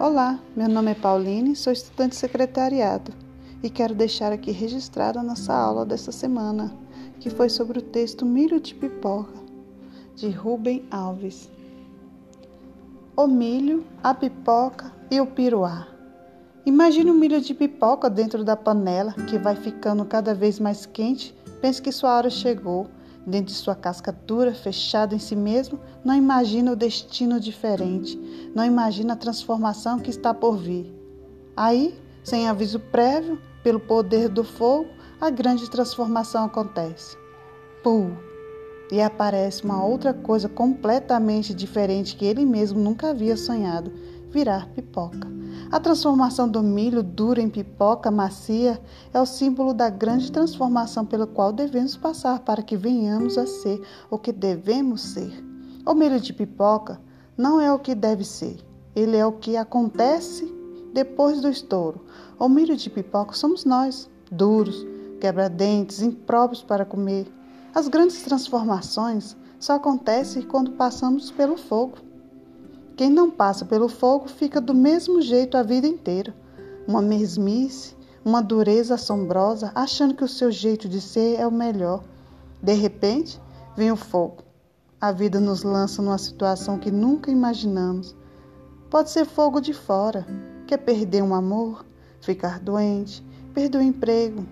Olá, meu nome é Pauline, sou estudante secretariado e quero deixar aqui registrada a nossa aula desta semana, que foi sobre o texto Milho de Pipoca, de Rubem Alves. O milho, a pipoca e o piruá. Imagine o milho de pipoca dentro da panela que vai ficando cada vez mais quente. Pense que sua hora chegou dentro de sua casca dura, fechado em si mesmo, não imagina o destino diferente, não imagina a transformação que está por vir. Aí, sem aviso prévio, pelo poder do fogo, a grande transformação acontece. Pum! E aparece uma outra coisa completamente diferente que ele mesmo nunca havia sonhado: virar pipoca. A transformação do milho duro em pipoca macia é o símbolo da grande transformação pela qual devemos passar para que venhamos a ser o que devemos ser. O milho de pipoca não é o que deve ser, ele é o que acontece depois do estouro. O milho de pipoca somos nós, duros, quebra-dentes, impróprios para comer. As grandes transformações só acontecem quando passamos pelo fogo. Quem não passa pelo fogo fica do mesmo jeito a vida inteira. Uma mesmice, uma dureza assombrosa, achando que o seu jeito de ser é o melhor. De repente, vem o fogo. A vida nos lança numa situação que nunca imaginamos. Pode ser fogo de fora, que é perder um amor, ficar doente, perder o emprego.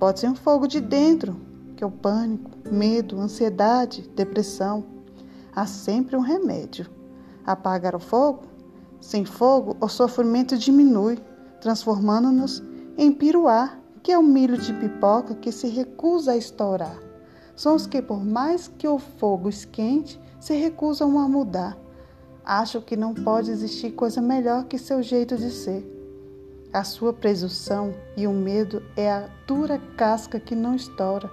Pode ser um fogo de dentro, que é o pânico, medo, ansiedade, depressão. Há sempre um remédio apagar o fogo? Sem fogo, o sofrimento diminui, transformando-nos em piruá, que é o milho de pipoca que se recusa a estourar. São os que, por mais que o fogo esquente, se recusam a mudar. Acham que não pode existir coisa melhor que seu jeito de ser. A sua presunção e o medo é a dura casca que não estoura.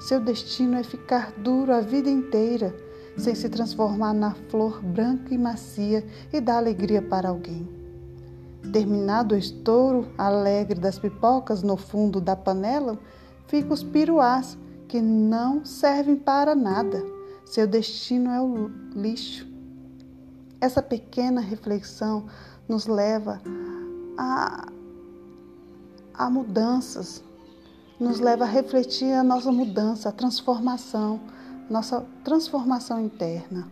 Seu destino é ficar duro a vida inteira sem se transformar na flor branca e macia e dar alegria para alguém. Terminado o estouro alegre das pipocas no fundo da panela, ficam os piruás que não servem para nada. Seu destino é o lixo. Essa pequena reflexão nos leva a, a mudanças, nos leva a refletir a nossa mudança, a transformação nossa transformação interna.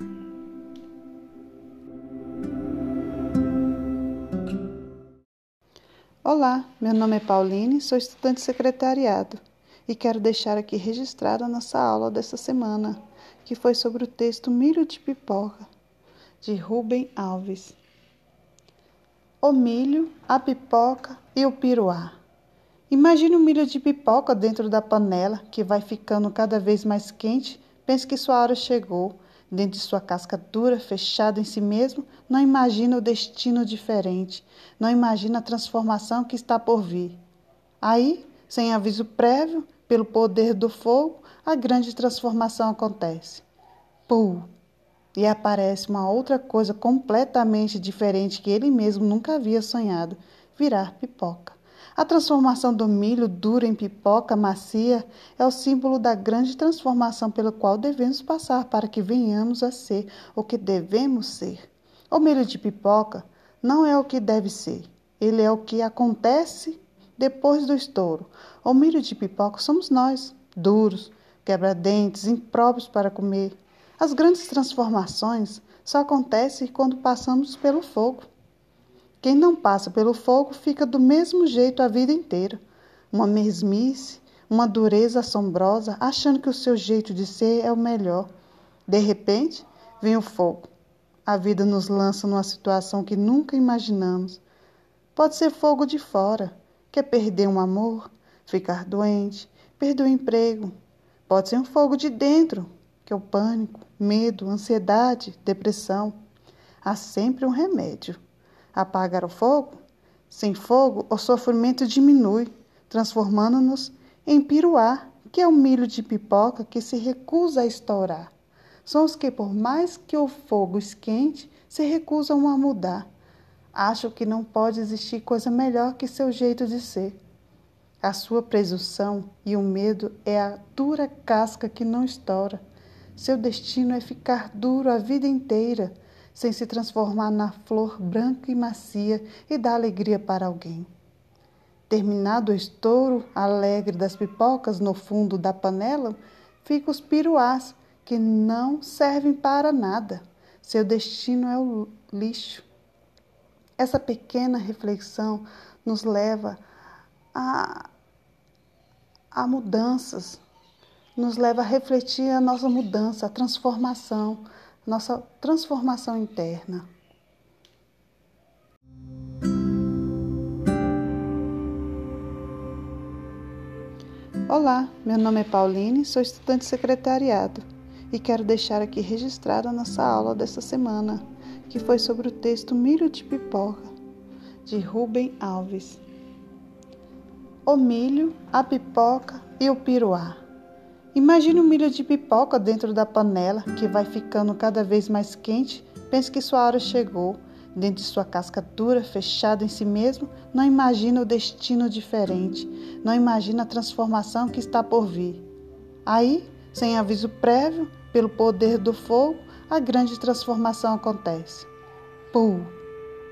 Olá, meu nome é Pauline, sou estudante de secretariado e quero deixar aqui registrada a nossa aula desta semana, que foi sobre o texto Milho de Pipoca, de Rubem Alves. O milho, a pipoca e o piruá. Imagine o um milho de pipoca dentro da panela que vai ficando cada vez mais quente Pense que sua hora chegou. Dentro de sua casca dura, fechado em si mesmo, não imagina o destino diferente, não imagina a transformação que está por vir. Aí, sem aviso prévio, pelo poder do fogo, a grande transformação acontece. Pum! E aparece uma outra coisa completamente diferente que ele mesmo nunca havia sonhado: virar pipoca. A transformação do milho duro em pipoca macia é o símbolo da grande transformação pela qual devemos passar para que venhamos a ser o que devemos ser. O milho de pipoca não é o que deve ser, ele é o que acontece depois do estouro. O milho de pipoca somos nós, duros, quebra-dentes, impróprios para comer. As grandes transformações só acontecem quando passamos pelo fogo. Quem não passa pelo fogo fica do mesmo jeito a vida inteira. Uma mesmice, uma dureza assombrosa, achando que o seu jeito de ser é o melhor. De repente, vem o fogo. A vida nos lança numa situação que nunca imaginamos. Pode ser fogo de fora, que é perder um amor, ficar doente, perder o emprego. Pode ser um fogo de dentro, que é o pânico, medo, ansiedade, depressão. Há sempre um remédio apagar o fogo? Sem fogo, o sofrimento diminui, transformando-nos em piruá, que é o milho de pipoca que se recusa a estourar. São os que, por mais que o fogo esquente, se recusam a mudar. Acham que não pode existir coisa melhor que seu jeito de ser. A sua presunção e o medo é a dura casca que não estoura. Seu destino é ficar duro a vida inteira sem se transformar na flor branca e macia e dar alegria para alguém. Terminado o estouro alegre das pipocas no fundo da panela, ficam os piruás que não servem para nada. Seu destino é o lixo. Essa pequena reflexão nos leva a, a mudanças, nos leva a refletir a nossa mudança, a transformação, nossa transformação interna. Olá, meu nome é Pauline, sou estudante de secretariado e quero deixar aqui registrada a nossa aula desta semana, que foi sobre o texto Milho de Pipoca, de Rubem Alves. O milho, a pipoca e o piruá. Imagine um milho de pipoca dentro da panela que vai ficando cada vez mais quente. Pense que sua hora chegou. Dentro de sua casca dura, fechada em si mesmo, não imagina o destino diferente, não imagina a transformação que está por vir. Aí, sem aviso prévio, pelo poder do fogo, a grande transformação acontece. Pum!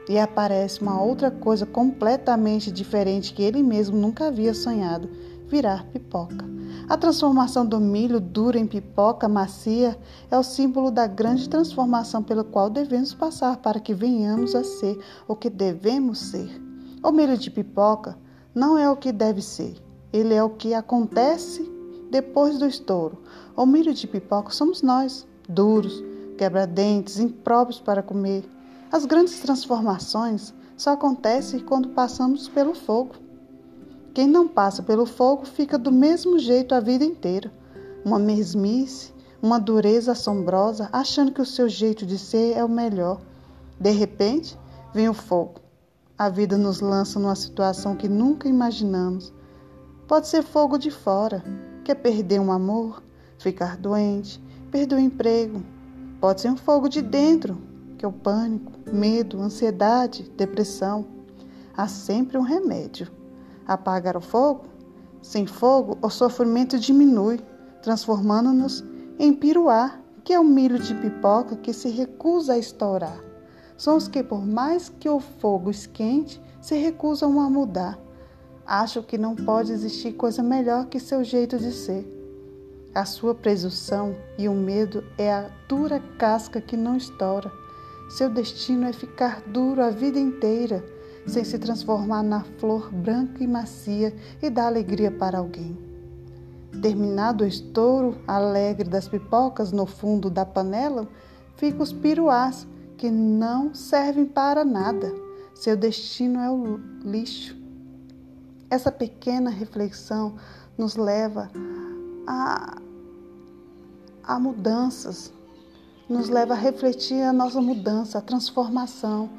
E aparece uma outra coisa completamente diferente que ele mesmo nunca havia sonhado: virar pipoca. A transformação do milho duro em pipoca macia é o símbolo da grande transformação pela qual devemos passar para que venhamos a ser o que devemos ser. O milho de pipoca não é o que deve ser, ele é o que acontece depois do estouro. O milho de pipoca somos nós, duros, quebra-dentes, impróprios para comer. As grandes transformações só acontecem quando passamos pelo fogo. Quem não passa pelo fogo fica do mesmo jeito a vida inteira. Uma mesmice, uma dureza assombrosa, achando que o seu jeito de ser é o melhor. De repente, vem o fogo. A vida nos lança numa situação que nunca imaginamos. Pode ser fogo de fora, quer perder um amor, ficar doente, perder o emprego. Pode ser um fogo de dentro, que é o pânico, medo, ansiedade, depressão. Há sempre um remédio apagar o fogo? Sem fogo, o sofrimento diminui, transformando-nos em piruá, que é o milho de pipoca que se recusa a estourar. São os que, por mais que o fogo esquente, se recusam a mudar. Acham que não pode existir coisa melhor que seu jeito de ser. A sua presunção e o medo é a dura casca que não estoura. Seu destino é ficar duro a vida inteira sem se transformar na flor branca e macia e dar alegria para alguém. Terminado o estouro alegre das pipocas no fundo da panela, ficam os piruás que não servem para nada. Seu destino é o lixo. Essa pequena reflexão nos leva a, a mudanças, nos leva a refletir a nossa mudança, a transformação,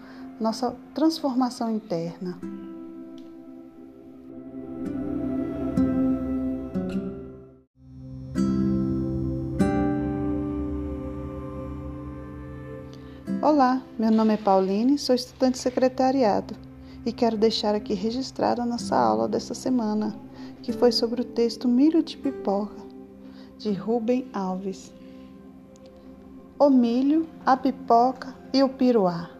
nossa transformação interna. Olá, meu nome é Pauline, sou estudante de secretariado e quero deixar aqui registrada a nossa aula desta semana, que foi sobre o texto Milho de Pipoca, de Rubem Alves. O milho, a pipoca e o piruá.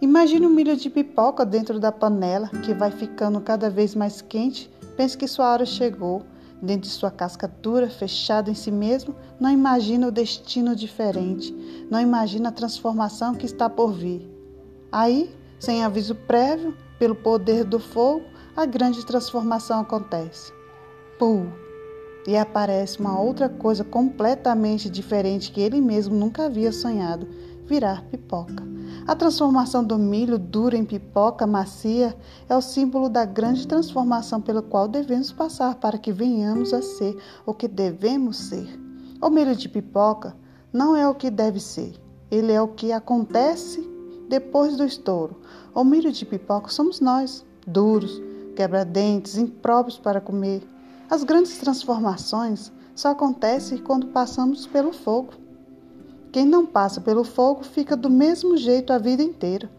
Imagine um milho de pipoca dentro da panela que vai ficando cada vez mais quente. Pense que sua hora chegou. Dentro de sua casca dura, fechada em si mesmo, não imagina o destino diferente, não imagina a transformação que está por vir. Aí, sem aviso prévio, pelo poder do fogo, a grande transformação acontece. Pum! E aparece uma outra coisa completamente diferente que ele mesmo nunca havia sonhado: virar pipoca. A transformação do milho duro em pipoca macia é o símbolo da grande transformação pela qual devemos passar para que venhamos a ser o que devemos ser. O milho de pipoca não é o que deve ser, ele é o que acontece depois do estouro. O milho de pipoca somos nós, duros, quebra-dentes, impróprios para comer. As grandes transformações só acontecem quando passamos pelo fogo. Quem não passa pelo fogo fica do mesmo jeito a vida inteira.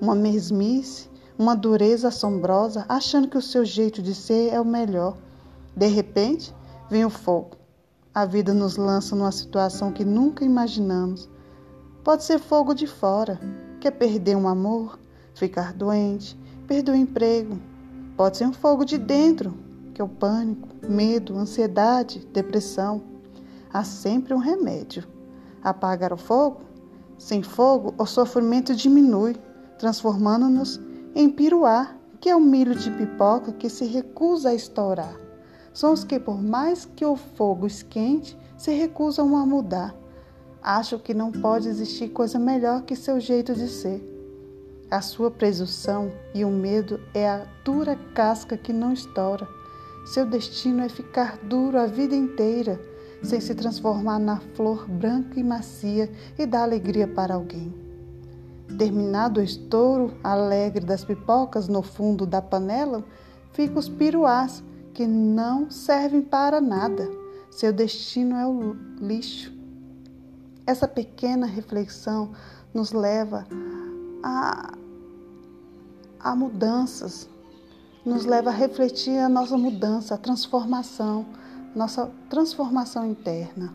Uma mesmice, uma dureza assombrosa, achando que o seu jeito de ser é o melhor. De repente, vem o fogo. A vida nos lança numa situação que nunca imaginamos. Pode ser fogo de fora, que é perder um amor, ficar doente, perder o emprego. Pode ser um fogo de dentro, que é o pânico, medo, ansiedade, depressão. Há sempre um remédio. Apagar o fogo? Sem fogo, o sofrimento diminui, transformando-nos em piruá, que é o milho de pipoca que se recusa a estourar. São os que, por mais que o fogo esquente, se recusam a mudar. Acham que não pode existir coisa melhor que seu jeito de ser. A sua presunção e o medo é a dura casca que não estoura. Seu destino é ficar duro a vida inteira, sem se transformar na flor branca e macia e dar alegria para alguém. Terminado o estouro alegre das pipocas no fundo da panela, ficam os piruás que não servem para nada. Seu destino é o lixo. Essa pequena reflexão nos leva a, a mudanças, nos leva a refletir a nossa mudança, a transformação, nossa transformação interna.